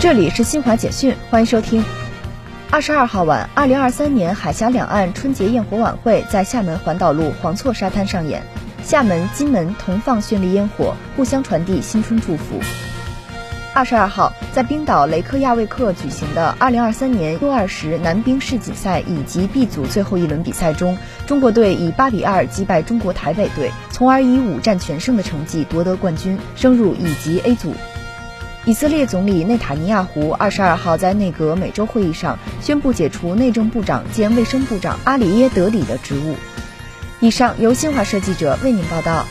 这里是新华简讯，欢迎收听。二十二号晚，二零二三年海峡两岸春节焰火晚会在厦门环岛路黄厝沙滩上演，厦门、金门同放绚丽烟火，互相传递新春祝福。二十二号，在冰岛雷克亚未克举行的二零二三年 U 二十男冰世锦赛乙级 B 组最后一轮比赛中，中国队以八比二击败中国台北队，从而以五战全胜的成绩夺得冠军，升入乙级 A 组。以色列总理内塔尼亚胡二十二号在内阁每周会议上宣布解除内政部长兼卫生部长阿里耶德里的职务。以上由新华社记者为您报道。